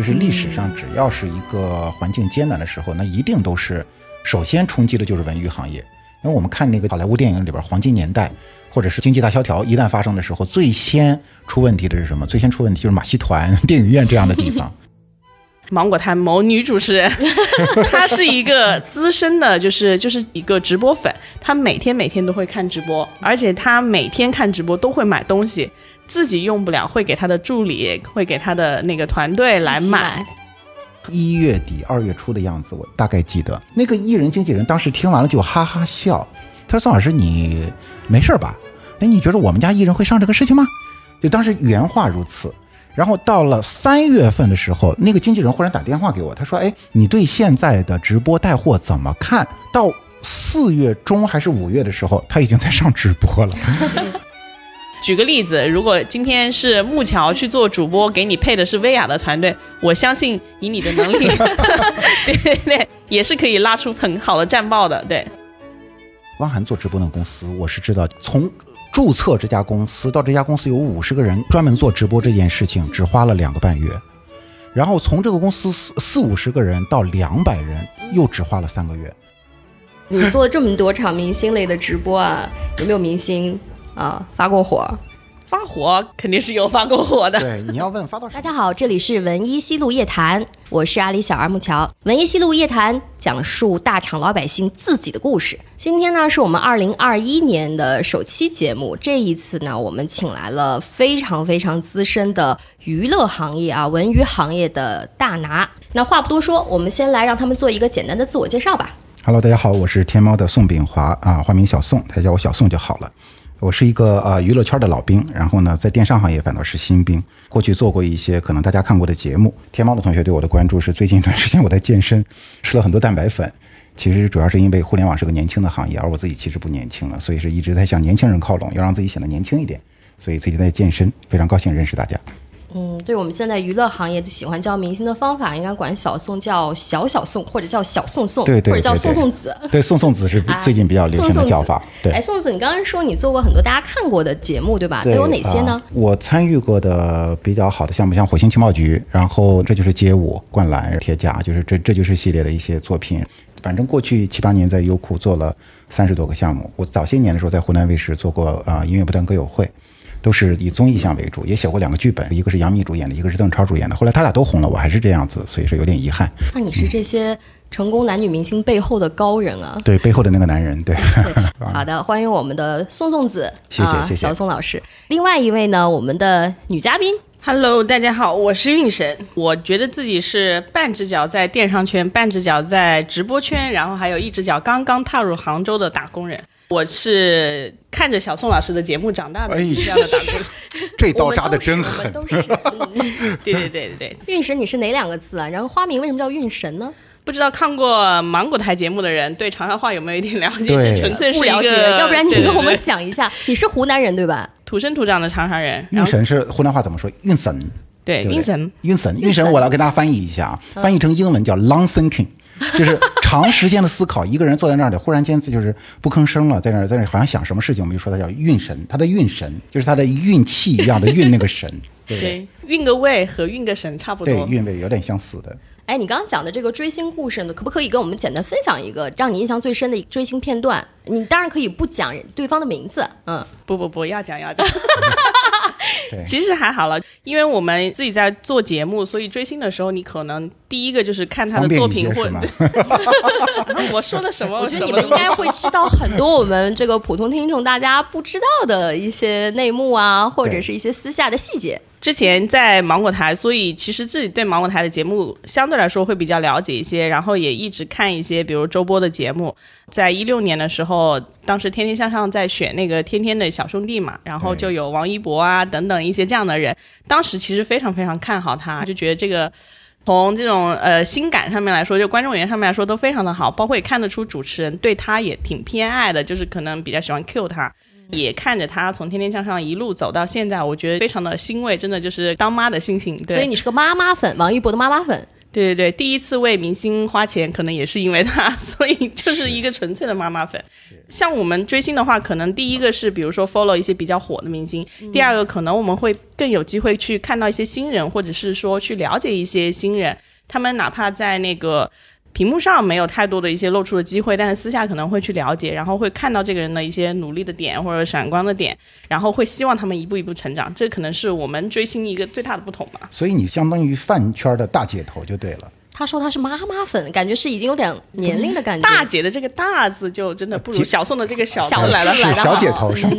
就是历史上只要是一个环境艰难的时候，那一定都是首先冲击的就是文娱行业。因为我们看那个好莱坞电影里边黄金年代，或者是经济大萧条一旦发生的时候，最先出问题的是什么？最先出问题就是马戏团、电影院这样的地方。芒果台某女主持人，她是一个资深的，就是就是一个直播粉，她每天每天都会看直播，而且她每天看直播都会买东西，自己用不了会给他的助理，会给他的那个团队来买。一月底二月初的样子，我大概记得那个艺人经纪人当时听完了就哈哈笑，他说：“宋老师，你没事吧？哎，你觉得我们家艺人会上这个事情吗？”就当时原话如此。然后到了三月份的时候，那个经纪人忽然打电话给我，他说：“哎，你对现在的直播带货怎么看？”到四月中还是五月的时候，他已经在上直播了。举个例子，如果今天是木桥去做主播，给你配的是薇娅的团队，我相信以你的能力，对对对，也是可以拉出很好的战报的。对，汪涵做直播的公司，我是知道从。注册这家公司到这家公司有五十个人专门做直播这件事情，只花了两个半月。然后从这个公司四四五十个人到两百人，又只花了三个月。你做这么多场明星类的直播啊，有没有明星啊发过火？发火肯定是有发过火的。对，你要问发到大家好，这里是文一西路夜谈，我是阿里小二木桥。文一西路夜谈讲述大厂老百姓自己的故事。今天呢，是我们二零二一年的首期节目。这一次呢，我们请来了非常非常资深的娱乐行业啊文娱行业的大拿。那话不多说，我们先来让他们做一个简单的自我介绍吧。Hello，大家好，我是天猫的宋炳华啊，化名小宋，大家叫我小宋就好了。我是一个呃娱乐圈的老兵，然后呢，在电商行业反倒是新兵。过去做过一些可能大家看过的节目。天猫的同学对我的关注是最近一段时间我在健身，吃了很多蛋白粉。其实主要是因为互联网是个年轻的行业，而我自己其实不年轻了，所以是一直在向年轻人靠拢，要让自己显得年轻一点。所以最近在健身，非常高兴认识大家。嗯，对我们现在娱乐行业喜欢叫明星的方法，应该管小宋叫小小宋，或者叫小宋宋，对对，或者叫宋宋子。对，宋宋子是最近比较流行的叫法。对，哎，宋子，你刚刚说你做过很多大家看过的节目，对吧？都有哪些呢？我参与过的比较好的项目，像《火星情报局》，然后这就是街舞、灌篮、铁甲，就是这这就是系列的一些作品。反正过去七八年在优酷做了三十多个项目。我早些年的时候在湖南卫视做过啊音乐不断歌友会。都是以综艺向为主，也写过两个剧本，一个是杨幂主演的，一个是邓超主演的。后来他俩都红了，我还是这样子，所以说有点遗憾。那你是这些成功男女明星背后的高人啊？对，背后的那个男人。对。好的，欢迎我们的宋宋子，谢谢谢谢小宋老师。另外一位呢，我们的女嘉宾，Hello，大家好，我是运神。我觉得自己是半只脚在电商圈，半只脚在直播圈，然后还有一只脚刚刚踏入杭州的打工人。我是看着小宋老师的节目长大的，这样的打工，这刀扎的真狠。都是，对对对对对。运神，你是哪两个字啊？然后花名为什么叫运神呢？不知道看过芒果台节目的人对长沙话有没有一点了解？纯粹是不了解。要不然你跟我们讲一下，你是湖南人对吧？土生土长的长沙人。运神是湖南话怎么说？运神。对，运神。运神，运神，我来给大家翻译一下啊，翻译成英文叫 long thinking。就是长时间的思考，一个人坐在那里，忽然间就是不吭声了，在那儿在那儿好像想什么事情，我们就说他叫运神，他的运神就是他的运气一样的运那个神，对，运个位和运个神差不多，对，运位有点相似的。哎，你刚刚讲的这个追星故事呢，可不可以跟我们简单分享一个让你印象最深的追星片段？你当然可以不讲对方的名字，嗯，不不不要讲要讲。其实还好了，因为我们自己在做节目，所以追星的时候，你可能第一个就是看他的作品，或者 我说的什么？我觉得你们应该会知道很多我们这个普通听众大家不知道的一些内幕啊，或者是一些私下的细节。之前在芒果台，所以其实自己对芒果台的节目相对来说会比较了解一些，然后也一直看一些，比如周播的节目。在一六年的时候，当时《天天向上》在选那个天天的小兄弟嘛，然后就有王一博啊等等一些这样的人。当时其实非常非常看好他，就觉得这个从这种呃心感上面来说，就观众缘上面来说都非常的好，包括也看得出主持人对他也挺偏爱的，就是可能比较喜欢 Q 他。也看着他从天天向上一路走到现在，我觉得非常的欣慰，真的就是当妈的心情。所以你是个妈妈粉，王一博的妈妈粉。对对对，第一次为明星花钱，可能也是因为他，所以就是一个纯粹的妈妈粉。像我们追星的话，可能第一个是比如说 follow 一些比较火的明星，第二个可能我们会更有机会去看到一些新人，或者是说去了解一些新人，他们哪怕在那个。屏幕上没有太多的一些露出的机会，但是私下可能会去了解，然后会看到这个人的一些努力的点或者闪光的点，然后会希望他们一步一步成长。这可能是我们追星一个最大的不同吧。所以你相当于饭圈的大姐头就对了。他说他是妈妈粉，感觉是已经有点年龄的感觉。大姐的这个“大”字就真的不如小宋的这个“小”字来了，来小姐头上，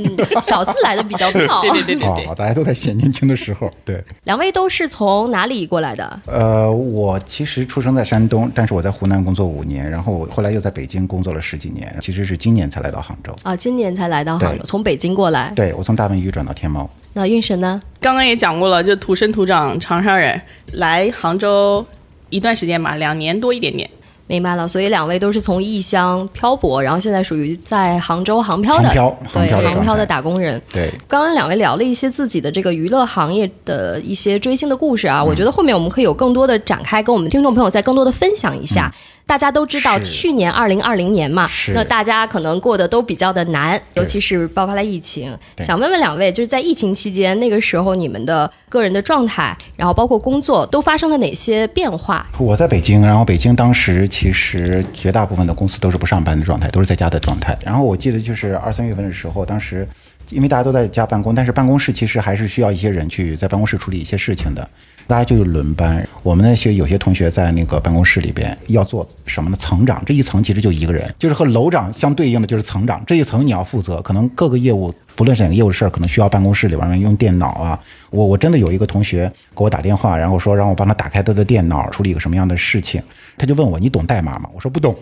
小字来的比较妙。对对对对对，大家都在显年轻的时候。对，两位都是从哪里过来的？呃，我其实出生在山东，但是我在湖南工作五年，然后后来又在北京工作了十几年，其实是今年才来到杭州。啊，今年才来到杭州，从北京过来。对，我从大文娱转到天猫。那运神呢？刚刚也讲过了，就土生土长长沙人，来杭州。一段时间吧，两年多一点点。明白了，所以两位都是从异乡漂泊，然后现在属于在杭州航漂的，对航漂的打工人。对，刚刚两位聊了一些自己的这个娱乐行业的一些追星的故事啊，我觉得后面我们可以有更多的展开，跟我们听众朋友再更多的分享一下。大家都知道，去年二零二零年嘛，那大家可能过得都比较的难，尤其是爆发了疫情。想问问两位，就是在疫情期间，那个时候你们的个人的状态，然后包括工作，都发生了哪些变化？我在北京，然后北京当时其实绝大部分的公司都是不上班的状态，都是在家的状态。然后我记得就是二三月份的时候，当时因为大家都在家办公，但是办公室其实还是需要一些人去在办公室处理一些事情的。大家就是轮班，我们那些有些同学在那个办公室里边要做什么呢？层长这一层其实就一个人，就是和楼长相对应的就是层长这一层你要负责，可能各个业务不论是哪个业务的事儿，可能需要办公室里边用电脑啊。我我真的有一个同学给我打电话，然后说让我帮他打开他的电脑，处理一个什么样的事情，他就问我你懂代码吗？我说不懂，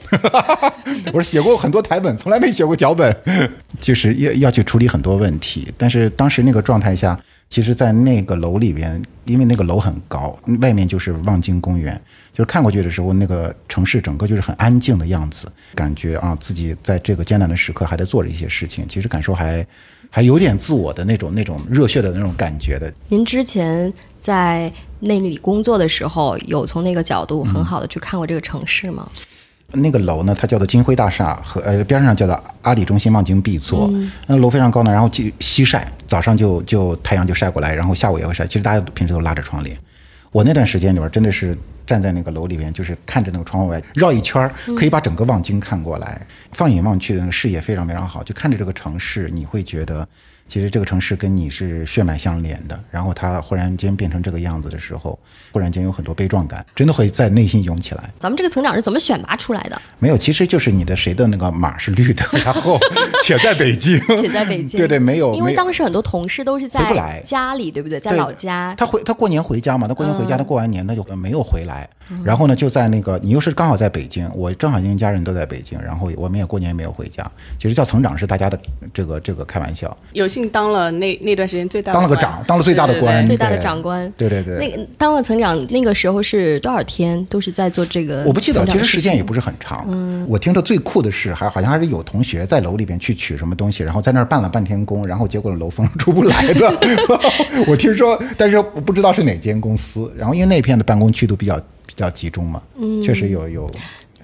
我说写过很多台本，从来没写过脚本，就是要要去处理很多问题。但是当时那个状态下。其实，在那个楼里边，因为那个楼很高，外面就是望京公园，就是看过去的时候，那个城市整个就是很安静的样子，感觉啊，自己在这个艰难的时刻还在做着一些事情，其实感受还还有点自我的那种那种热血的那种感觉的。您之前在那里工作的时候，有从那个角度很好的去看过这个城市吗？那个楼呢，它叫做金辉大厦，和呃边上叫做阿里中心望京 B 座。那楼非常高呢，然后就西晒，早上就就太阳就晒过来，然后下午也会晒。其实大家平时都拉着窗帘。我那段时间里边真的是站在那个楼里边，就是看着那个窗户外绕一圈，可以把整个望京看过来，放眼望去的那个视野非常非常好，就看着这个城市，你会觉得。其实这个城市跟你是血脉相连的，然后它忽然间变成这个样子的时候，忽然间有很多悲壮感，真的会在内心涌起来。咱们这个层长是怎么选拔出来的？没有，其实就是你的谁的那个码是绿的，然后且在北京，且在北京，对对，没有，因为当时很多同事都是在家里，对不对？在老家，他回他过年回家嘛，他过年回家，他过完年他就没有回来。然后呢，就在那个你又是刚好在北京，我正好因为家人都在北京，然后我们也过年没有回家。其实叫层长是大家的这个这个开玩笑。有幸当了那那段时间最大的当了个长，当了最大的官，最大的长官。对对对。那当了层长那个时候是多少天？都是在做这个？我不记得，其实时间也不是很长。嗯。我听着最酷的是，还好像还是有同学在楼里边去取什么东西，然后在那儿办了半天工，然后结果楼封出不来的。我听说，但是我不知道是哪间公司。然后因为那片的办公区都比较。比较集中嘛，嗯，确实有有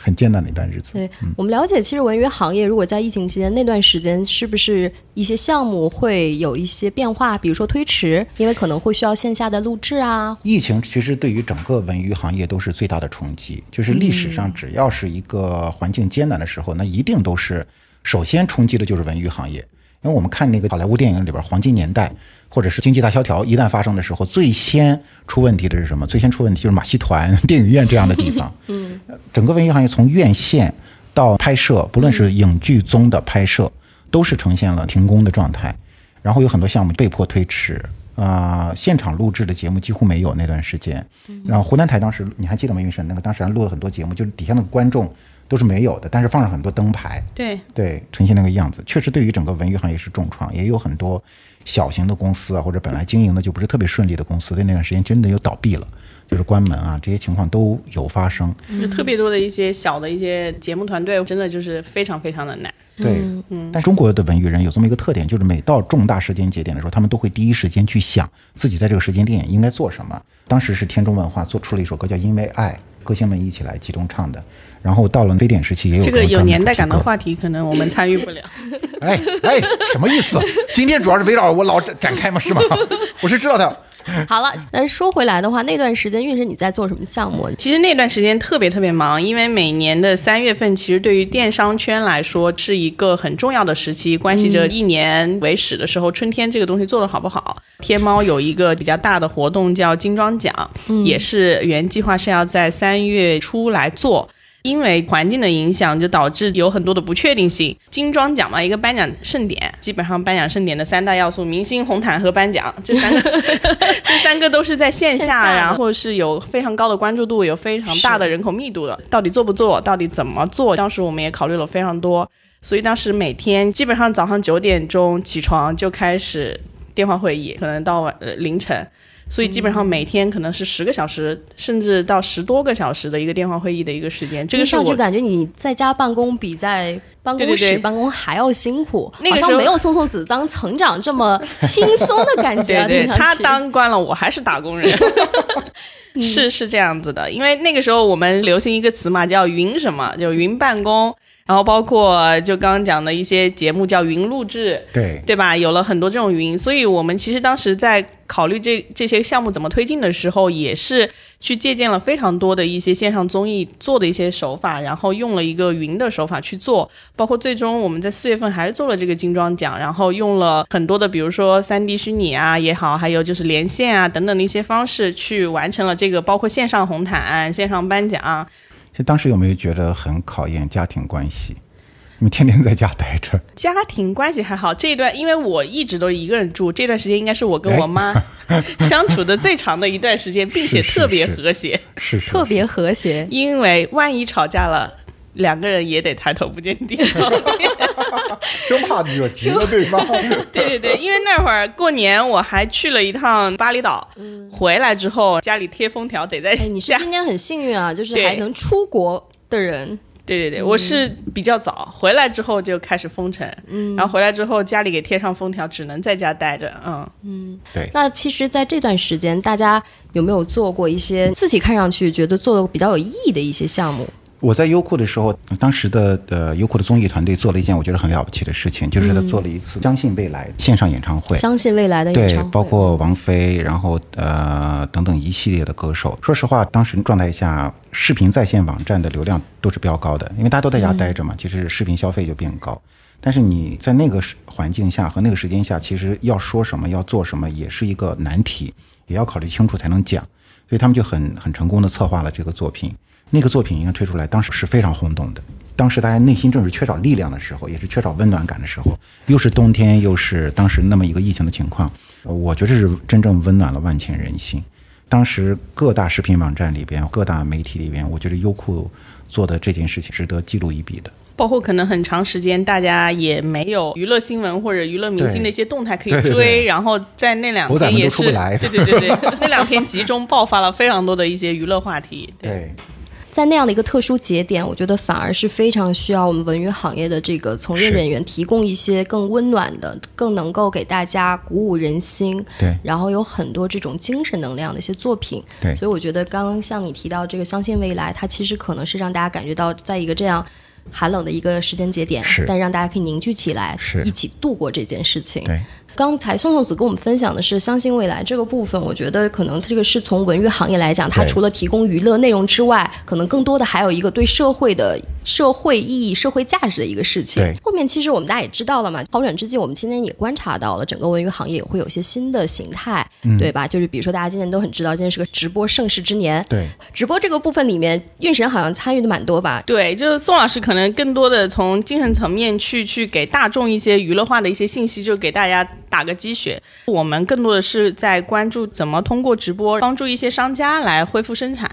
很艰难的一段日子。对我们了解，其实文娱行业如果在疫情期间那段时间，是不是一些项目会有一些变化？比如说推迟，因为可能会需要线下的录制啊。疫情其实对于整个文娱行业都是最大的冲击，就是历史上只要是一个环境艰难的时候，那一定都是首先冲击的就是文娱行业。因为我们看那个好莱坞电影里边黄金年代。或者是经济大萧条一旦发生的时候，最先出问题的是什么？最先出问题就是马戏团、电影院这样的地方。嗯，整个文艺行业从院线到拍摄，不论是影剧综的拍摄，都是呈现了停工的状态。然后有很多项目被迫推迟啊，现场录制的节目几乎没有那段时间。然后湖南台当时你还记得吗？云神那个当时还录了很多节目，就是底下的观众都是没有的，但是放上很多灯牌。对对，呈现那个样子，确实对于整个文娱行业是重创，也有很多。小型的公司啊，或者本来经营的就不是特别顺利的公司，在那段时间真的又倒闭了，就是关门啊，这些情况都有发生。就特别多的一些小的一些节目团队，真的就是非常非常的难。对，嗯。但中国的文娱人有这么一个特点，就是每到重大时间节点的时候，他们都会第一时间去想自己在这个时间点应该做什么。当时是天中文化做出了一首歌叫《因为爱》，歌星们一起来集中唱的。然后到了非典时期，也有这个有年代感的话题，可能我们参与不了。哎哎，什么意思？今天主要是围绕我老展展开吗？是吗？我是知道的。好了，但说回来的话，那段时间运神你在做什么项目？其实那段时间特别特别忙，因为每年的三月份，其实对于电商圈来说是一个很重要的时期，关系着一年为始的时候，春天这个东西做的好不好。天猫有一个比较大的活动叫金装奖，也是原计划是要在三月初来做。因为环境的影响，就导致有很多的不确定性。金装奖嘛，一个颁奖盛典，基本上颁奖盛典的三大要素：明星、红毯和颁奖，这三个，这三个都是在线下，线下然后是有非常高的关注度，有非常大的人口密度的。到底做不做？到底怎么做？当时我们也考虑了非常多，所以当时每天基本上早上九点钟起床就开始电话会议，可能到晚、呃、凌晨。所以基本上每天可能是十个小时，甚至到十多个小时的一个电话会议的一个时间。这个上去感觉你在家办公比在办公室办公还要辛苦，那个时候好像没有宋宋子当成长这么轻松的感觉 他当官了，我还是打工人，是是这样子的。因为那个时候我们流行一个词嘛，叫“云什么”，就云办公，然后包括就刚刚讲的一些节目叫云录制，对，对吧？有了很多这种云，所以我们其实当时在考虑这这些项目怎么推进的时候，也是去借鉴了非常多的一些线上综艺做的一些手法，然后用了一个云的手法去做。包括最终我们在四月份还是做了这个精装奖，然后用了很多的，比如说三 D 虚拟啊也好，还有就是连线啊等等的一些方式去完成了这个，包括线上红毯、线上颁奖。其实当时有没有觉得很考验家庭关系？你们天天在家待着，家庭关系还好，这一段因为我一直都一个人住，这段时间应该是我跟我妈 相处的最长的一段时间，并且特别是和谐。是是特别和谐。因为万一吵架了，两个人也得抬头不见低头见。生怕惹急了对方。对对对，因为那会儿过年我还去了一趟巴厘岛，回来之后家里贴封条得在哎，你是。今天很幸运啊，就是还能出国的人。对对对，我是比较早回来之后就开始封城，然后回来之后家里给贴上封条，只能在家待着。嗯，对那其实，在这段时间，大家有没有做过一些自己看上去觉得做的比较有意义的一些项目？我在优酷的时候，当时的呃优酷的综艺团队做了一件我觉得很了不起的事情，就是他做了一次相信未来线上演唱会。相信未来的演对唱会，，包括王菲，然后呃等等一系列的歌手。说实话，当时状态下，视频在线网站的流量都是飙高的，因为大家都在家待着嘛，其实视频消费就变高。但是你在那个环境下和那个时间下，其实要说什么，要做什么，也是一个难题，也要考虑清楚才能讲。所以他们就很很成功的策划了这个作品。那个作品应该推出来，当时是非常轰动的。当时大家内心正是缺少力量的时候，也是缺少温暖感的时候，又是冬天，又是当时那么一个疫情的情况，呃我觉得是真正温暖了万千人心。当时各大视频网站里边、各大媒体里边，我觉得优酷做的这件事情值得记录一笔的。包括可能很长时间大家也没有娱乐新闻或者娱乐明星的一些动态可以追，对对对然后在那两天也是 对对对对，那两天集中爆发了非常多的一些娱乐话题。对，在那样的一个特殊节点，我觉得反而是非常需要我们文娱行业的这个从业人员提供一些更温暖的、更能够给大家鼓舞人心，对。然后有很多这种精神能量的一些作品。对。所以我觉得刚刚像你提到这个相信未来，它其实可能是让大家感觉到，在一个这样寒冷的一个时间节点，是。但让大家可以凝聚起来，是。一起度过这件事情。对。刚才宋宋子跟我们分享的是相信未来这个部分，我觉得可能这个是从文娱行业来讲，它除了提供娱乐内容之外，可能更多的还有一个对社会的社会意义、社会价值的一个事情对。后面其实我们大家也知道了嘛，好转之际，我们今天也观察到了整个文娱行业也会有一些新的形态，嗯对吧？就是比如说大家今年都很知道，今天是个直播盛世之年，对，直播这个部分里面，运神好像参与的蛮多吧？对，就是宋老师可能更多的从精神层面去去给大众一些娱乐化的一些信息，就给大家打个鸡血。我们更多的是在关注怎么通过直播帮助一些商家来恢复生产，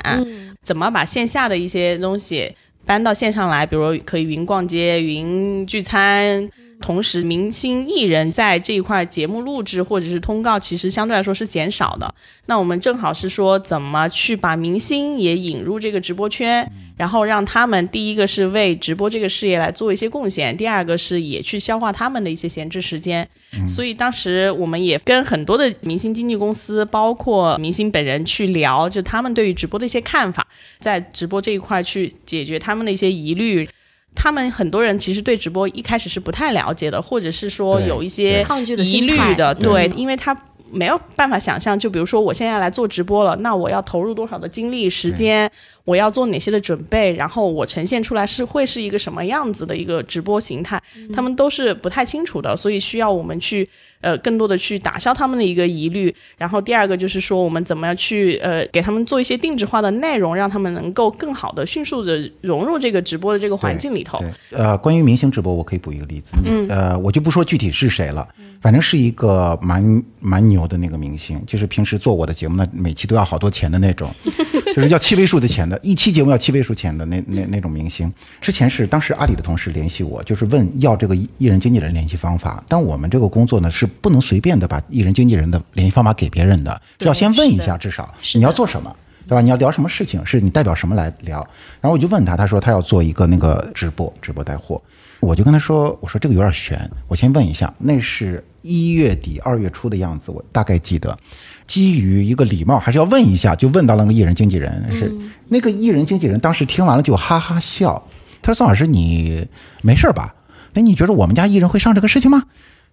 怎么把线下的一些东西搬到线上来，比如可以云逛街、云聚餐。同时，明星艺人在这一块节目录制或者是通告，其实相对来说是减少的。那我们正好是说，怎么去把明星也引入这个直播圈，然后让他们第一个是为直播这个事业来做一些贡献，第二个是也去消化他们的一些闲置时间。所以当时我们也跟很多的明星经纪公司，包括明星本人去聊，就他们对于直播的一些看法，在直播这一块去解决他们的一些疑虑。他们很多人其实对直播一开始是不太了解的，或者是说有一些抗拒的疑虑的，对。对，因为他没有办法想象，就比如说我现在来做直播了，那我要投入多少的精力、时间，我要做哪些的准备，然后我呈现出来是会是一个什么样子的一个直播形态，他们都是不太清楚的，所以需要我们去呃更多的去打消他们的一个疑虑。然后第二个就是说，我们怎么样去呃给他们做一些定制化的内容，让他们能够更好的、迅速的融入这个直播的这个环境里头。对，呃，关于明星直播，我可以补一个例子。嗯，呃，我就不说具体是谁了，反正是一个蛮蛮牛的那个明星，就是平时做我的节目呢，每期都要好多钱的那种，就是要七位数的钱的，一期节目要七位数钱的那那那种明星。之前是当时阿里的同事联系我，就是问要这个艺艺人经纪人联系方法，但我们这个工作呢是不能随便的把艺人经纪人的联系方法给别人的，是要先问一下，至少你要做什么。对吧？你要聊什么事情？是你代表什么来聊？然后我就问他，他说他要做一个那个直播，直播带货。我就跟他说，我说这个有点悬，我先问一下。那是一月底二月初的样子，我大概记得。基于一个礼貌，还是要问一下，就问到了那个艺人经纪人，是、那个艺人经纪人当时听完了就哈哈笑，他说：“宋老师，你没事吧？那你觉得我们家艺人会上这个事情吗？”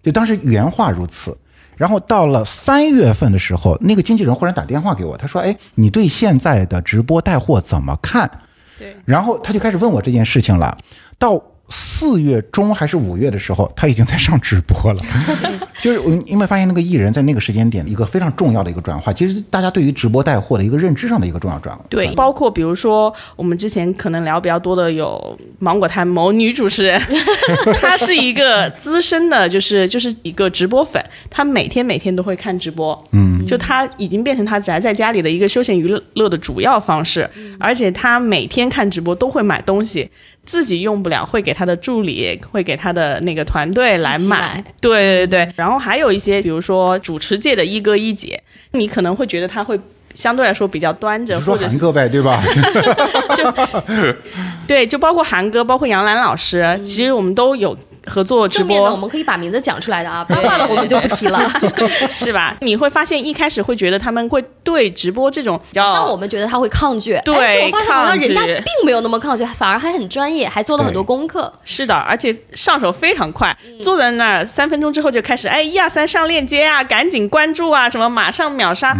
就当时原话如此。然后到了三月份的时候，那个经纪人忽然打电话给我，他说：“哎，你对现在的直播带货怎么看？”对，然后他就开始问我这件事情了。到四月中还是五月的时候，他已经在上直播了。就是我因为发现那个艺人在那个时间点一个非常重要的一个转化，其实大家对于直播带货的一个认知上的一个重要转化。对，包括比如说我们之前可能聊比较多的有芒果台某女主持人，她是一个资深的，就是就是一个直播粉，她每天每天都会看直播，嗯，就她已经变成她宅在家里的一个休闲娱乐的主要方式，而且她每天看直播都会买东西。自己用不了，会给他的助理，会给他的那个团队来买买。对对对，然后还有一些，比如说主持界的一哥一姐，你可能会觉得他会相对来说比较端着，说或者是韩哥呗，对吧？对，就包括韩哥，包括杨澜老师，其实我们都有合作直正面的我，们可以把名字讲出来的啊，八卦的我们就不提了。是吧？你会发现一开始会觉得他们会对直播这种比较像我们觉得他会抗拒，对哎结果发现好像人家并没有那么抗拒，反而还很专业，还做了很多功课。是的，而且上手非常快，嗯坐在那儿三分钟之后就开始，哎，一二三上链接啊，赶紧关注啊，什么马上秒杀。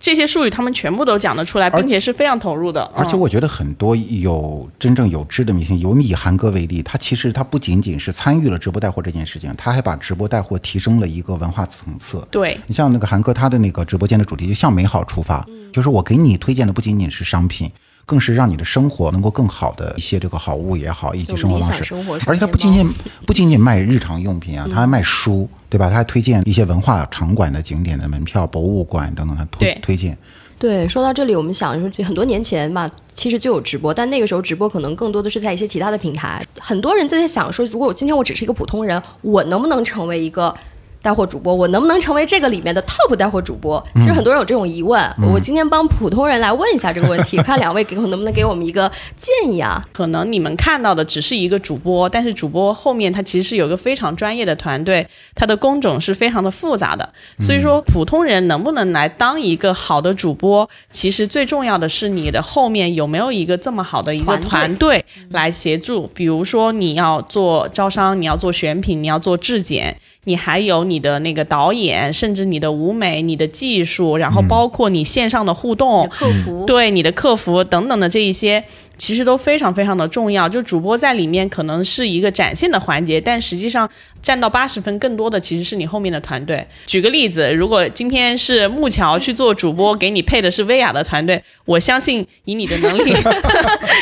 这些术语他们全部都讲得出来，并且是非常投入的。嗯而且我觉得很多有真正有知的明星，有你以韩哥为例，他其实他不仅仅是参与了直播带货这件事情，他还把直播带货提升了一个文化层次。对你像那个韩哥，他的那个直播间的主题就向美好出发，就是我给你推荐的不仅仅是商品。更是让你的生活能够更好的一些这个好物也好，以及生活方式而且它不仅仅不仅仅卖日常用品啊，它还卖书，对吧？它还推荐一些文化场馆的景点的门票、博物馆等等，它推推荐。对，说到这里，我们想说，很多年前吧，其实就有直播，但那个时候直播可能更多的是在一些其他的平台。很多人都在想说，如果我今天我只是一个普通人，我能不能成为一个带货主播？我能不能成为这个里面的 top 带货主播？其实很多人有这种疑问。我今天帮普通人来问一下这个问题，看两位给我能不能给我们一个建议啊？可能你们看到的只是一个主播，但是主播后面他其实是有一个非常专业的团队，他的工种是非常的复杂的。所以说，普通人能不能来当一个好的主播，其实最重要的是你的后面有没有一个这么好的一个团队团队来协助。比如说，你要做招商，你要做选品，你要做质检。你还有你的那个导演，甚至你的舞美、你的技术，然后包括你线上的互动，你的客服，对你的客服等等的这一些，其实都非常非常的重要。就主播在里面可能是一个展现的环节，但实际上占到八十分，更多的其实是你后面的团队。举个例子，如果今天是木桥去做主播，给你配的是薇娅的团队，我相信以你的能力，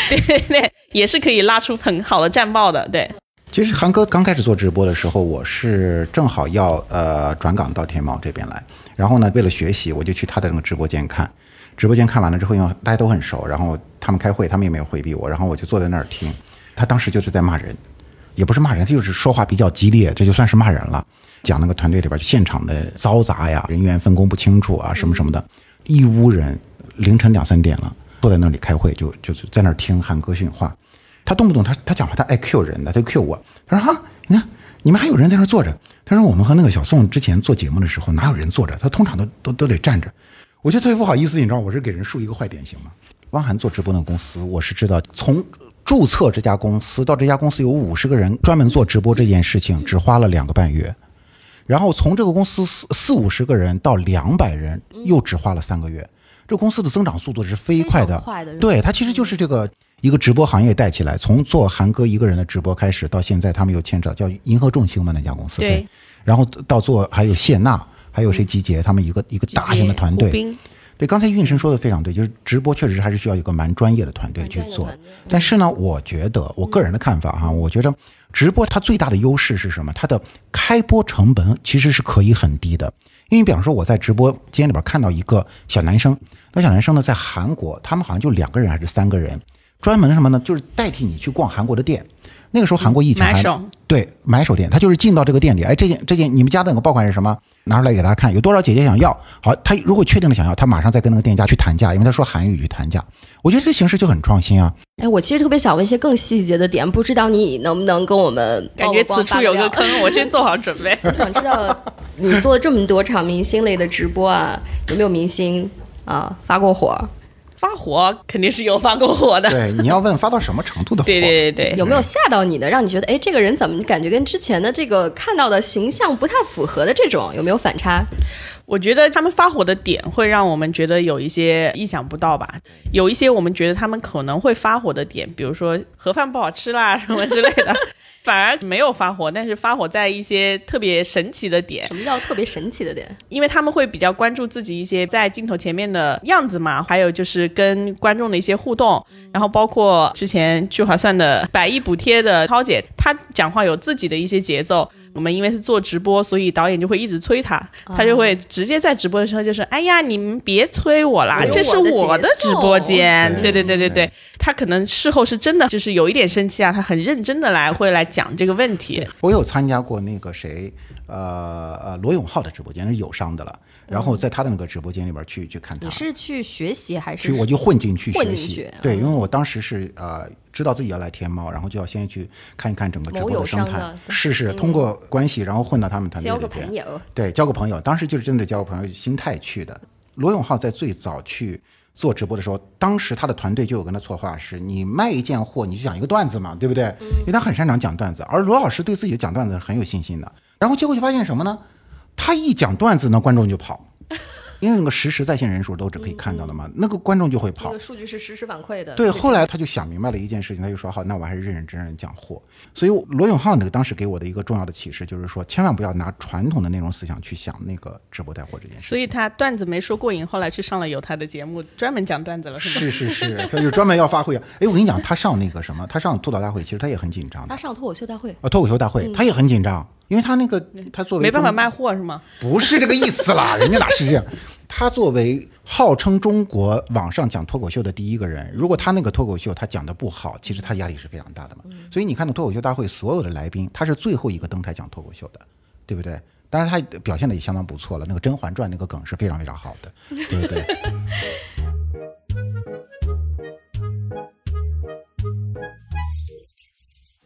对 对对，也是可以拉出很好的战报的。对，其实韩哥刚开始做直播的时候，我是正好要呃转岗到天猫这边来，然后呢，为了学习，我就去他的那个直播间看。直播间看完了之后，因为大家都很熟，然后他们开会，他们也没有回避我，然后我就坐在那儿听。他当时就是在骂人，也不是骂人，他就是说话比较激烈，这就算是骂人了。讲那个团队里边现场的嘈杂呀，人员分工不清楚啊，什么什么的，一屋人凌晨两三点了，坐在那里开会，就就在那儿听韩哥训话。他动不动他他讲话他爱 Q 人的，他就 Q 我。他说哈，你看你们还有人在那坐着。他说我们和那个小宋之前做节目的时候哪有人坐着？他通常都都都得站着。我觉得特别不好意思，你知道我是给人树一个坏典型吗？汪涵做直播那个公司，我是知道从注册这家公司到这家公司有五十个人专门做直播这件事情，只花了两个半月。然后从这个公司四四五十个人到两百人，又只花了三个月。这公司的增长速度是飞快的，快的对，它其实就是这个一个直播行业带起来，从做韩哥一个人的直播开始，到现在他们又牵扯叫银河众星嘛那家公司，对。然后到做还有谢娜，还有谁集结，他们一个一个大型的团队，对，刚才运生说的非常对，就是直播确实还是需要一个蛮专业的团队去做。但是呢，我觉得我个人的看法哈，我觉得直播它最大的优势是什么？它的开播成本其实是可以很低的。因为比方说我在直播间里边看到一个小男生，那小男生呢在韩国，他们好像就两个人还是三个人，专门什么呢？就是代替你去逛韩国的店。那个时候韩国疫情还买手对，买手店，他就是进到这个店里，哎，这件这件你们家的那个爆款是什么？拿出来给大家看，有多少姐姐想要？好，他如果确定了想要，他马上再跟那个店家去谈价，因为他说韩语去谈价。我觉得这形式就很创新啊。哎，我其实特别想问一些更细节的点，不知道你能不能跟我们感觉此处有个。坑，我先做好准备。我 想知道你做这么多场明星类的直播啊，有没有明星啊发过火？发火肯定是有发过火的，对，你要问发到什么程度的火？对对对对，有没有吓到你的，让你觉得哎，这个人怎么感觉跟之前的这个看到的形象不太符合的这种，有没有反差？我觉得他们发火的点会让我们觉得有一些意想不到吧，有一些我们觉得他们可能会发火的点，比如说盒饭不好吃啦什么之类的，反而没有发火，但是发火在一些特别神奇的点什，么叫特别神奇的点？因为他们会比较关注自己一些在镜头前面的样子嘛，还有就是跟观众的一些互动，然后包括之前聚划算的百亿补贴的涛姐，她讲话有自己的一些节奏。我们因为是做直播，所以导演就会一直催他，他就会直接在直播的时候就说：“哎呀，你们别催我啦，这是我的直播间。”对对对对对。他，可能事后是真的就是有一点生气啊，他很认真的来会来讲这个问题。我有参加过那个谁，呃呃，罗永浩的直播间是友商的了，然后在他的那个直播间里边去去看他。你。是去学习还是去我就混进去学习，对，嗯因为我当时是呃知道自己要来天猫，然后就要先去看一看整个直播的生态商的，是是通过关系，然后混到他们团队交里边，个朋友？对，交个朋友，当时就是真的交个朋友心态去的。罗永浩在最早去做直播的时候，当时他的团队就有跟他策划是：你卖一件货，你就讲一个段子嘛，对不对？因为他很擅长讲段子，而罗老师对自己的讲段子是很有信心的。然后结果就发现什么呢？他一讲段子呢，观众就跑，因为那个实时在线人数都是可以看到的嘛，那个观众就会跑那个。数据是实时反馈的。对，后来他就想明白了一件事情，他就说好，那我还是认认真真讲货。所以罗永浩那个当时给我的一个重要的启示就是说，千万不要拿传统的内容思想去想那个直播带货这件事情。所以他段子没说过瘾，后来去上了有他的节目，专门讲段子了，是吗？是是是，他就专门要发挥。哎，我跟你讲，他上那个什么，他上吐槽大会，其实他也很紧张他。上脱口秀大会，啊，脱口秀大会，他也很紧张，因为他那个他作为没办法卖货是吗？不是这个意思啦，人家哪是这样？他作为号称中国网上讲脱口秀的第一个人，如果他那个脱口秀他讲的不好，其实他压力是非常大的嘛。所以你看到脱口秀大会所有的来宾，他是最后一个登台讲脱口秀的，对不对？当然他表现的也相当不错了，那个《甄嬛传》那个梗是非常非常好的，对不对？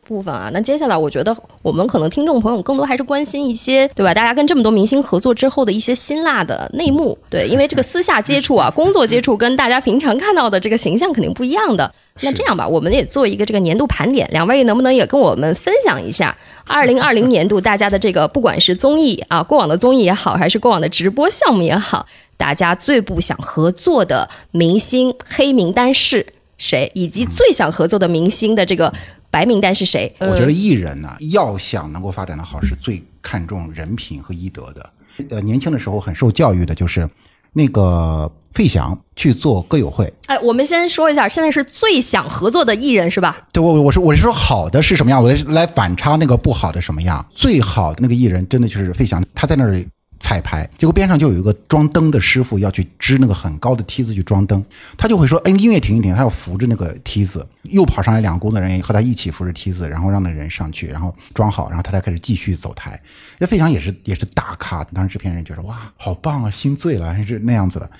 部分啊。那接下来，我觉得我们可能听众朋友更多还是关心一些，对吧？大家跟这么多明星合作之后的一些辛辣的内幕，对，因为这个私下接触啊，工作接触跟大家平常看到的这个形象肯定不一样的。那这样吧，我们也做一个这个年度盘点，两位能不能也跟我们分享一下？二零二零年度大家的这个，不管是综艺啊，过往的综艺也好，还是过往的直播项目也好，大家最不想合作的明星黑名单是谁，以及最想合作的明星的这个白名单是谁？我觉得艺人呢，要想能够发展的好，是最看重人品和医德的。呃，年轻的时候很受教育的就是那个费翔去做歌友会，哎，我们先说一下，现在是最想合作的艺人是吧？对我我是我是说好的是什么样，我来来反差那个不好的什么样。最好的那个艺人真的就是费翔，他在那儿彩排，结果边上就有一个装灯的师傅要去支那个很高的梯子去装灯，他就会说：“哎，音乐停一停。”他要扶着那个梯子，又跑上来两个工作人员和他一起扶着梯子，然后让那人上去，然后装好，然后他才开始继续走台。那费翔也是也是大咖，当时制片人觉得哇，好棒啊，心醉了，还是那样子的。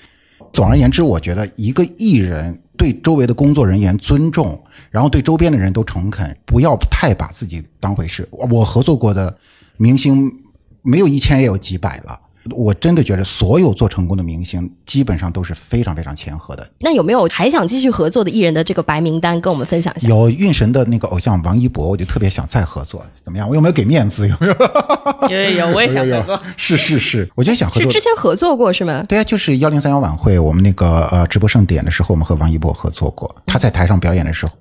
总而言之，我觉得一个艺人对周围的工作人员尊重，然后对周边的人都诚恳，不要太把自己当回事。我合作过的明星没有一千也有几百了。我真的觉得所有做成功的明星基本上都是非常非常谦和的。那有没有还想继续合作的艺人的这个白名单，跟我们分享一下？有运神的那个偶像王一博，我就特别想再合作，怎么样？我有没有给面子？有没有？有有有，我也想合作。是是是，我就想合作。是之前合作过是吗？对啊，就是幺零三幺晚会，我们那个呃直播盛典的时候，我们和王一博合作过。他在台上表演的时候。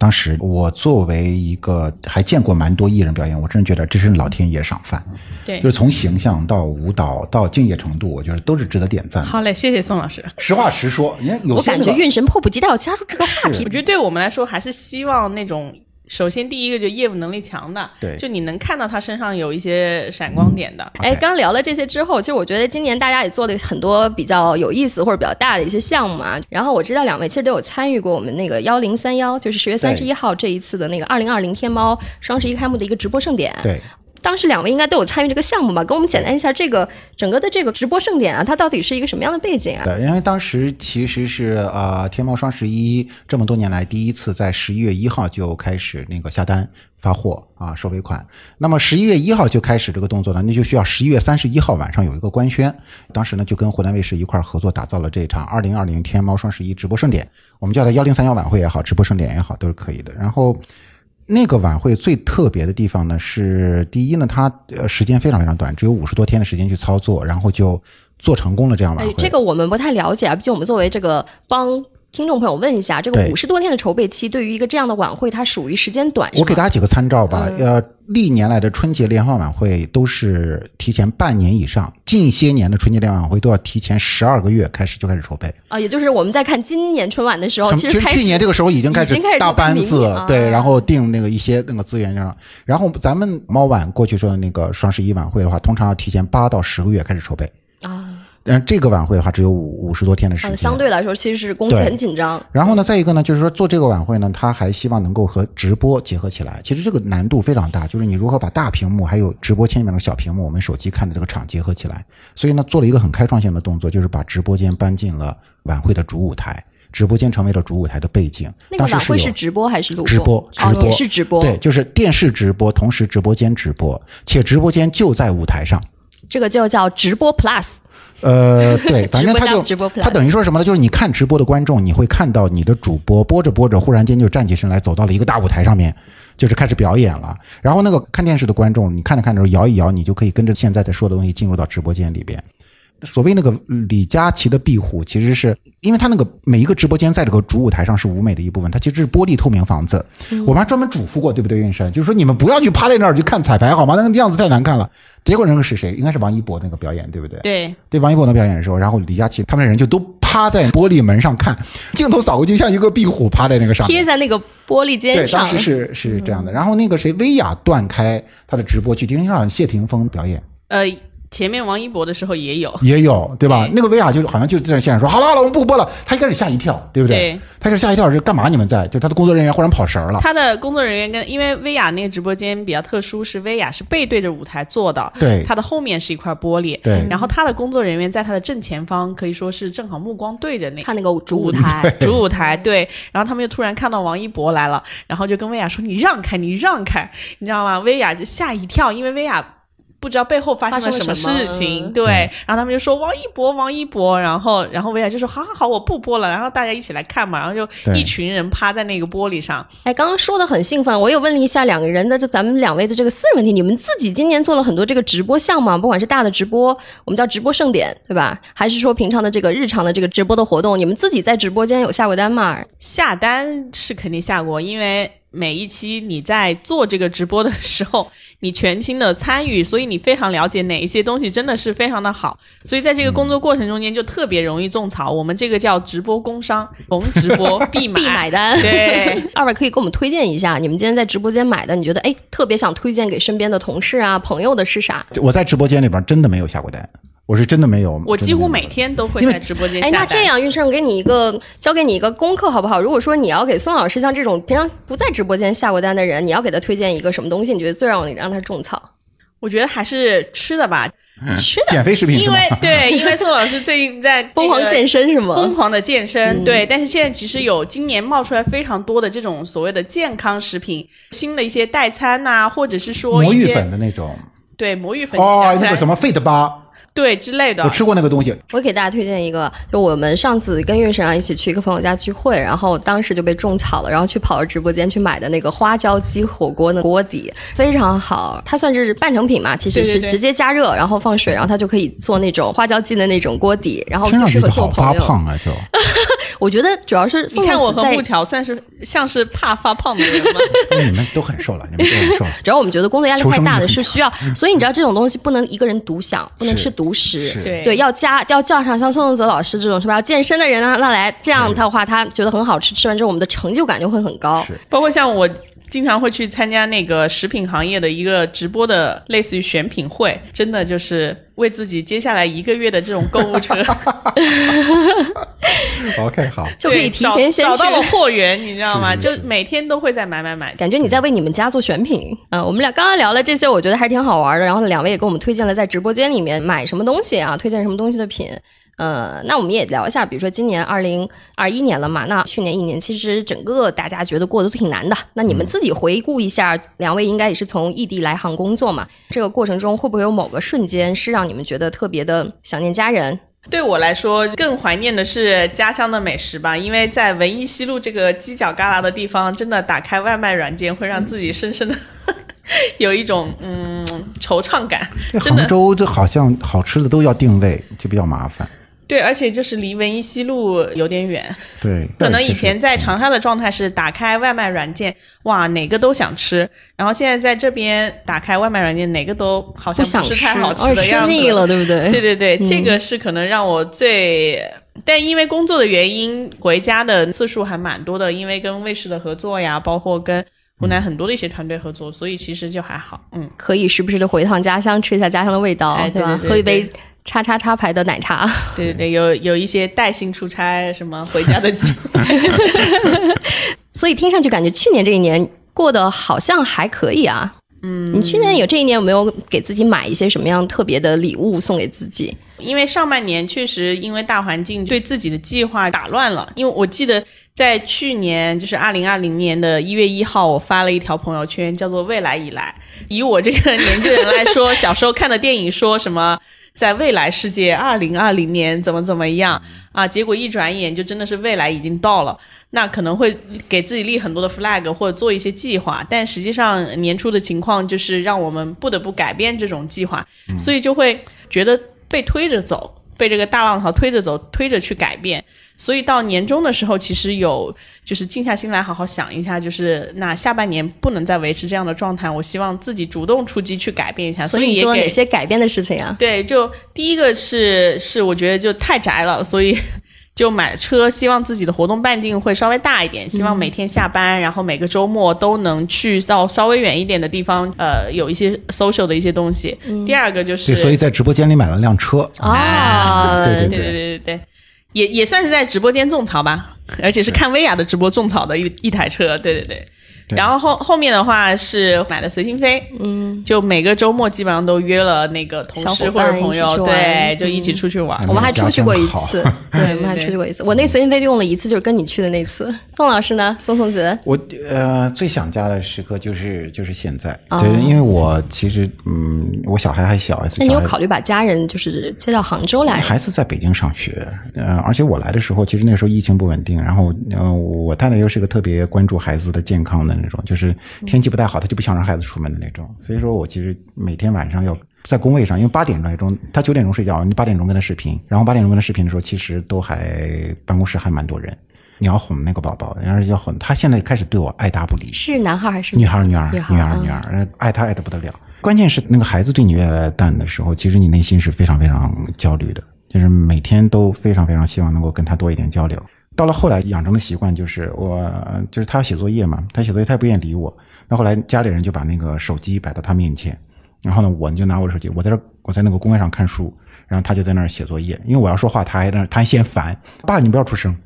当时我作为一个还见过蛮多艺人表演，我真的觉得这是老天爷赏饭。对，就是从形象到舞蹈到敬业程度，我觉得都是值得点赞。好嘞，谢谢宋老师。实话实说，你看有我感觉运神迫不及待要加入这个话题。我觉得对我们来说，还是希望那种。首先，第一个就业务能力强的，对，就你能看到他身上有一些闪光点的。哎，刚聊了这些之后，其实我觉得今年大家也做了很多比较有意思或者比较大的一些项目啊。然后我知道两位其实都有参与过我们那个幺零三幺，就是十月三十一号这一次的那个二零二零天猫双十一开幕的一个直播盛典。对。当时两位应该都有参与这个项目吧？给我们简单一下这个整个的这个直播盛典啊，它到底是一个什么样的背景啊？对，因为当时其实是呃天猫双十一这么多年来第一次在十一月一号就开始那个下单发货啊收尾款。那么十一月一号就开始这个动作呢，那就需要十一月三十一号晚上有一个官宣。当时呢就跟湖南卫视一块合作打造了这场二零二零天猫双十一直播盛典，我们叫它幺零三幺晚会也好，直播盛典也好，都是可以的。然后。那个晚会最特别的地方呢，是第一呢，它呃时间非常非常短，只有五十多天的时间去操作，然后就做成功了这样晚会。这个我们不太了解啊，毕竟我们作为这个帮。听众朋友问一下，这个五十多天的筹备期，对于一个这样的晚会，它属于时间短？我给大家几个参照吧。呃，历年来的春节联欢晚会都是提前半年以上，近些年的春节联欢晚会都要提前十二个月开始就开始筹备。啊，也就是我们在看今年春晚的时候，其实去年这个时候已经开始大班子，对，然后定那个一些那个资源上。然后咱们猫晚过去说的那个双十一晚会的话，通常要提前八到十个月开始筹备啊。但这个晚会的话，只有五五十多天的时间，相对来说其实是工期很紧张。然后呢，再一个呢，就是说做这个晚会呢，他还希望能够和直播结合起来。其实这个难度非常大，就是你如何把大屏幕还有直播间里面的小屏幕，我们手机看的这个场结合起来。所以呢，做了一个很开创性的动作，就是把直播间搬进了晚会的主舞台，直播间成为了主舞台的背景。那个晚会是直播还是录播？直播，直播是直播。对，就是电视直播，同时直播间直播，且直播间就在舞台上。这个就叫直播 Plus。呃，对，反正他就他等于说什么呢？就是你看直播的观众，你会看到你的主播播着播着，忽然间就站起身来，走到了一个大舞台上面，就是开始表演了。然后那个看电视的观众，你看着看着摇一摇，你就可以跟着现在在说的东西进入到直播间里边。所谓那个李佳琦的壁虎，其实是因为他那个每一个直播间在这个主舞台上是舞美的一部分，它其实是玻璃透明房子。我们还专门嘱咐过，对不对，运生？就是说你们不要去趴在那儿去看彩排，好吗？那个样子太难看了。结果那个是谁？应该是王一博那个表演，对不对？对对，王一博的表演的时候，然后李佳琦他们人就都趴在玻璃门上看，镜头扫过去像一个壁虎趴在那个上，贴在那个玻璃间上。对，当时是是这样的。然后那个谁，薇娅断开他的直播去听让谢霆锋表演。呃。前面王一博的时候也有，也有，对吧？那个薇娅就是好像就在现场说：“好了好了，我们不播了。”他一开始吓一跳，对不对？对他就吓一跳是干嘛？你们在？就他的工作人员忽然跑神儿了。他的工作人员跟因为薇娅那个直播间比较特殊，是薇娅是背对着舞台坐的，对，他的后面是一块玻璃，对。然后他的工作人员在他的正前方，可以说是正好目光对着那看那个主舞台，主舞台对。然后他们就突然看到王一博来了，然后就跟薇娅说：“你让开，你让开，你知道吗？”薇娅就吓一跳，因为薇娅。不知道背后发生了什么事情，对，然后他们就说王一博，王一博，然后，然后薇娅就说好好好，我不播了，然后大家一起来看嘛，然后就一群人趴在那个玻璃上。哎，刚刚说的很兴奋，我也问了一下两个人的，就咱们两位的这个私人问题，你们自己今年做了很多这个直播项目，不管是大的直播，我们叫直播盛典，对吧？还是说平常的这个日常的这个直播的活动，你们自己在直播间有下过单吗？下单是肯定下过，因为。每一期你在做这个直播的时候，你全心的参与，所以你非常了解哪一些东西真的是非常的好，所以在这个工作过程中间就特别容易种草。我们这个叫直播工商，逢直播必买，必买单。对，二位可以给我们推荐一下，你们今天在直播间买的，你觉得哎特别想推荐给身边的同事啊朋友的是啥？我在直播间里边真的没有下过单。我是真的没有，我几乎每天都会在直播间下哎，单。那这样，玉胜给你一个交给你一个功课好不好？如果说你要给宋老师像这种平常不在直播间下过单的人，你要给他推荐一个什么东西？你觉得最让你让他种草？我觉得还是吃的吧，吃 的减肥食品因为？对，因为宋老师最近在疯狂健身。是吗？疯狂的健身，对，但是现在其实有今年冒出来非常多的这种所谓的健康食品，新的一些代餐呐、或者是说魔芋一些粉的那种对魔芋粉哦那个什么 Fit 八，对之类的我，吃过那个东西，我给大家推荐一个，就我们上次跟岳沈阳一起去一个朋友家聚会，然后当时就被种草了，然后去跑到直播间去买的那个花椒鸡火锅的锅底，非常好。它算是半成品嘛，其实是直接加热，然后放水，然后它就可以做那种花椒鸡的那种锅底，然后听就适合做朋友。发胖啊，就我觉得主要是宋你看我和木条算是像是怕发胖的人吗？因为你们都很瘦了，你们都很瘦了。主要我们觉得工作压力太大了，是需要，所以你知道这种东西不能一个人独享，不能吃独食是，对对，要加要叫上像宋仲泽老师这种是吧？要健身的人啊，那来这样的话，他觉得很好吃，吃完之后我们的成就感就会很高。是包括像我经常会去参加那个食品行业的一个直播的类似于选品会，真的就是为自己接下来一个月的这种购物车 OK，好，就可以提前先找找到了货源，你知道吗？是是就每天都会在买买买。感觉你在为你们家做选品。嗯、我们俩刚刚聊了这些，我觉得还是挺好玩的。然后两位也给我们推荐了在直播间里面买什么东西啊，推荐什么东西的品。呃，那我们也聊一下，比如说今年二零二一年了嘛，那去年一年其实整个大家觉得过得都挺难的。那你们自己回顾一下，两位应该也是从异地来杭工作嘛，这个过程中会不会有某个瞬间是让你们觉得特别的想念家人？对我来说，更怀念的是家乡的美食吧，因为在文艺西路这个犄角旮旯的地方，真的打开外卖软件会让自己深深的 有一种嗯惆怅感，杭州这好像好吃的都要定位，就比较麻烦。对，而且就是离文艺西路有点远，对，可能以前在长沙的状态是打开外卖软件，哇，哪个都想吃，然后现在在这边打开外卖软件，哪个都好像不想吃，是太好吃吃的样子。腻了，对不对？对对对，这个是可能让我最，但因为工作的原因，回家的次数还蛮多的，因为跟卫视的合作呀，包括跟湖南很多的一些团队合作，所以其实就还好，嗯。可以时不时的回一趟家乡，吃一下家乡的味道，对对对喝一杯对叉叉叉牌的奶茶。对对对，有有一些带薪出差什么回家的机会，所以听上去感觉去年这一年过得好像还可以啊。嗯，你去年有这一年有没有给自己买一些什么样特别的礼物送给自己？因为上半年确实因为大环境对自己的计划打乱了。因为我记得在去年就是二零二零年的一月一号，我发了一条朋友圈，叫做“未来以来”。以我这个年纪的人来说，小时候看的电影说什么在未来世界二零二零年怎么怎么样啊，结果一转眼就真的是未来已经到了。那可能会给自己立很多的 flag 或者做一些计划，但实际上年初的情况就是让我们不得不改变这种计划，所以就会觉得被推着走，被这个大浪潮推着走，推着去改变。所以到年终的时候，其实有就是静下心来好好想一下，就是那下半年不能再维持这样的状态，我希望自己主动出击去改变一下。所以做了哪些改变的事情啊？对，就第一个是是我觉得就太宅了，所以就买车，希望自己的活动半径会稍微大一点，希望每天下班，然后每个周末都能去到稍微远一点的地方，呃，有一些 social 的一些东西。第二个就是，对，所以在直播间里买了辆车。啊，对对对对对对对，也也算是在直播间种草吧，而且是看薇娅的直播种草的一一台车，对对对。对然后后后面的话是买了随心飞，嗯，就每个周末基本上都约了那个同事或者朋友，对，就一起出去玩。嗯我们还出去过一次，对，我们还出去过一次。我那随心飞就用了一次，就是跟你去的那次。宋老师呢？宋宋子，我呃最想家的时刻就是就是现在，哦对，因为我其实嗯，我小孩还小，那你有考虑把家人就是接到杭州来？孩子在北京上学，呃，而且我来的时候，其实那时候疫情不稳定，然后呃，我太太又是个特别关注孩子的健康的那种，就是天气不太好，他就不想让孩子出门的那种，所以说我其实每天晚上要在工位上，因为八点钟，他九点钟睡觉，你八点钟跟他视频，然后八点钟跟他视频的时候，其实都还办公室还蛮多人，你要哄那个宝宝，然后要哄他，现在开始对我爱答不理，是男孩还是女孩，女孩，女孩儿女孩，女儿，爱他爱的不得了。关键是那个孩子对你越来越淡的时候，其实你内心是非常非常焦虑的，就是每天都非常非常希望能够跟他多一点交流。到了后来养成的习惯就是我就是他要写作业嘛，他写作业他也不愿意理我，那后来家里人就把那个手机摆到他面前，然后呢我就拿我的手机，我在这我在那个公园上看书，然后他就在那儿写作业，因为我要说话，他还在那儿，他还嫌烦，爸你不要出声，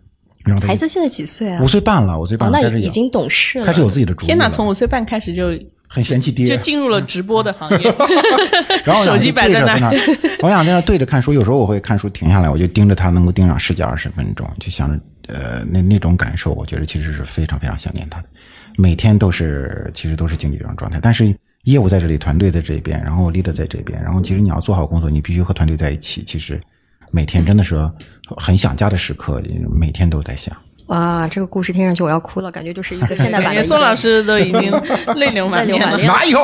然后孩子现在几岁啊五？岁半了，五岁哦半，已经懂事了。开始有自己的主意天哪，从五岁半开始就很嫌弃爹，就进入了直播的行业。然后手机摆在那儿在那，我俩在那儿对着看书。有时候我会看书停下来，我就盯着他，能够盯上十几二十分钟，就想着呃那那种感受，我觉得其实是非常非常想念他的。每天都是其实都是经历这种状态，但是业务在这里，团队在这边，然后 leader 在这边，然后其实你要做好工作，你必须和团队在一起。其实每天真的是很想家的时刻，每天都在想。哇，这个故事听上去我要哭了，感觉就是一个现代版 的宋老师都已经泪流满面了。哪有？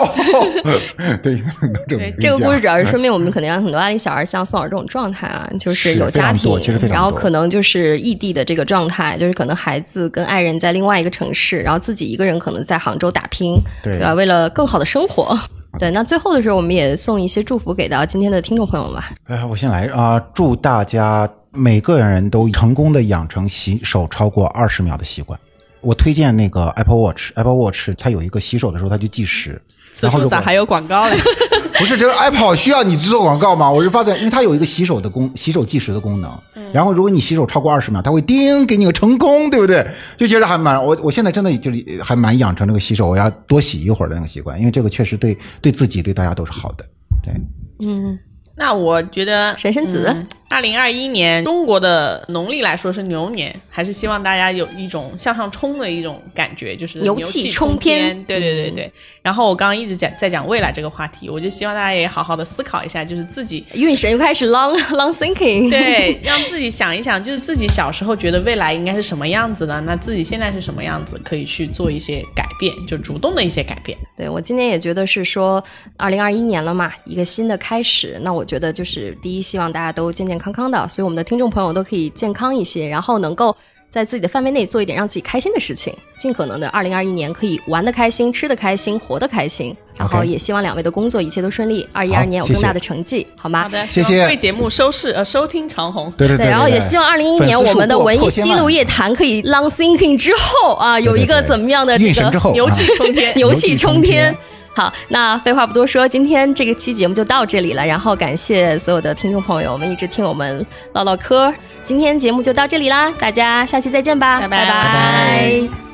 对，能这么对这个故事主要是说明明我们可能有很多阿里小孩像宋老师这种状态啊，就是是有家庭然后可能就是异地的这个状态，就是可能孩子跟爱人在另外一个城市，然后自己一个人可能在杭州打拼，对吧？为了更好的生活。对，那最后的时候，我们也送一些祝福给到今天的听众朋友们吧。呃，我先来啊、祝大家每个人都成功的养成洗手超过二十秒的习惯。我推荐那个 Apple Watch，Apple Watch 它有一个洗手的时候它就计时。此处咋还有广告嘞？不是这个 Apple 需要你做广告吗？我是发现，因为它有一个洗手的功，洗手计时的功能。然后如果你洗手超过二十秒，它会叮给你个成功，对不对？就觉得还蛮我我现在真的就是还蛮养成这个洗手，我要多洗一会儿的那个习惯，因为这个确实对对自己对大家都是好的。对，嗯，那我觉得神神子二零二一年中国的农历来说是牛年，还是希望大家有一种向上冲的一种感觉，就是牛气气冲天。天对对对对。然后我刚刚一直讲在讲未来这个话题，我就希望大家也好好的思考一下，就是自己运神又开始 long long thinking。对，让自己想一想，就是自己小时候觉得未来应该是什么样子的，那自己现在是什么样子，可以去做一些改变，就主动的一些改变。对我今年也觉得是说，二零二一年了嘛，一个新的开始。那我觉得就是第一，希望大家都健健康康的，所以我们的听众朋友都可以健康一些，然后能够在自己的范围内做一点让自己开心的事情，尽可能的二零二一年可以玩的开心、吃的开心、活得开心。然后也希望两位的工作一切都顺利，二一二年有更大的成绩，好吗？好的，谢谢为节目收视呃收听长虹。对对对，然后也希望二零一一年我们的文艺西路夜谈可以 long thinking 之后啊，有一个怎么样的这个 牛气冲天牛气冲牛气冲天天。好，那废话不多说，今天这个期节目就到这里了。然后感谢所有的听众朋友们一直听我们唠唠嗑。今天节目就到这里啦，大家下期再见吧，拜拜拜拜拜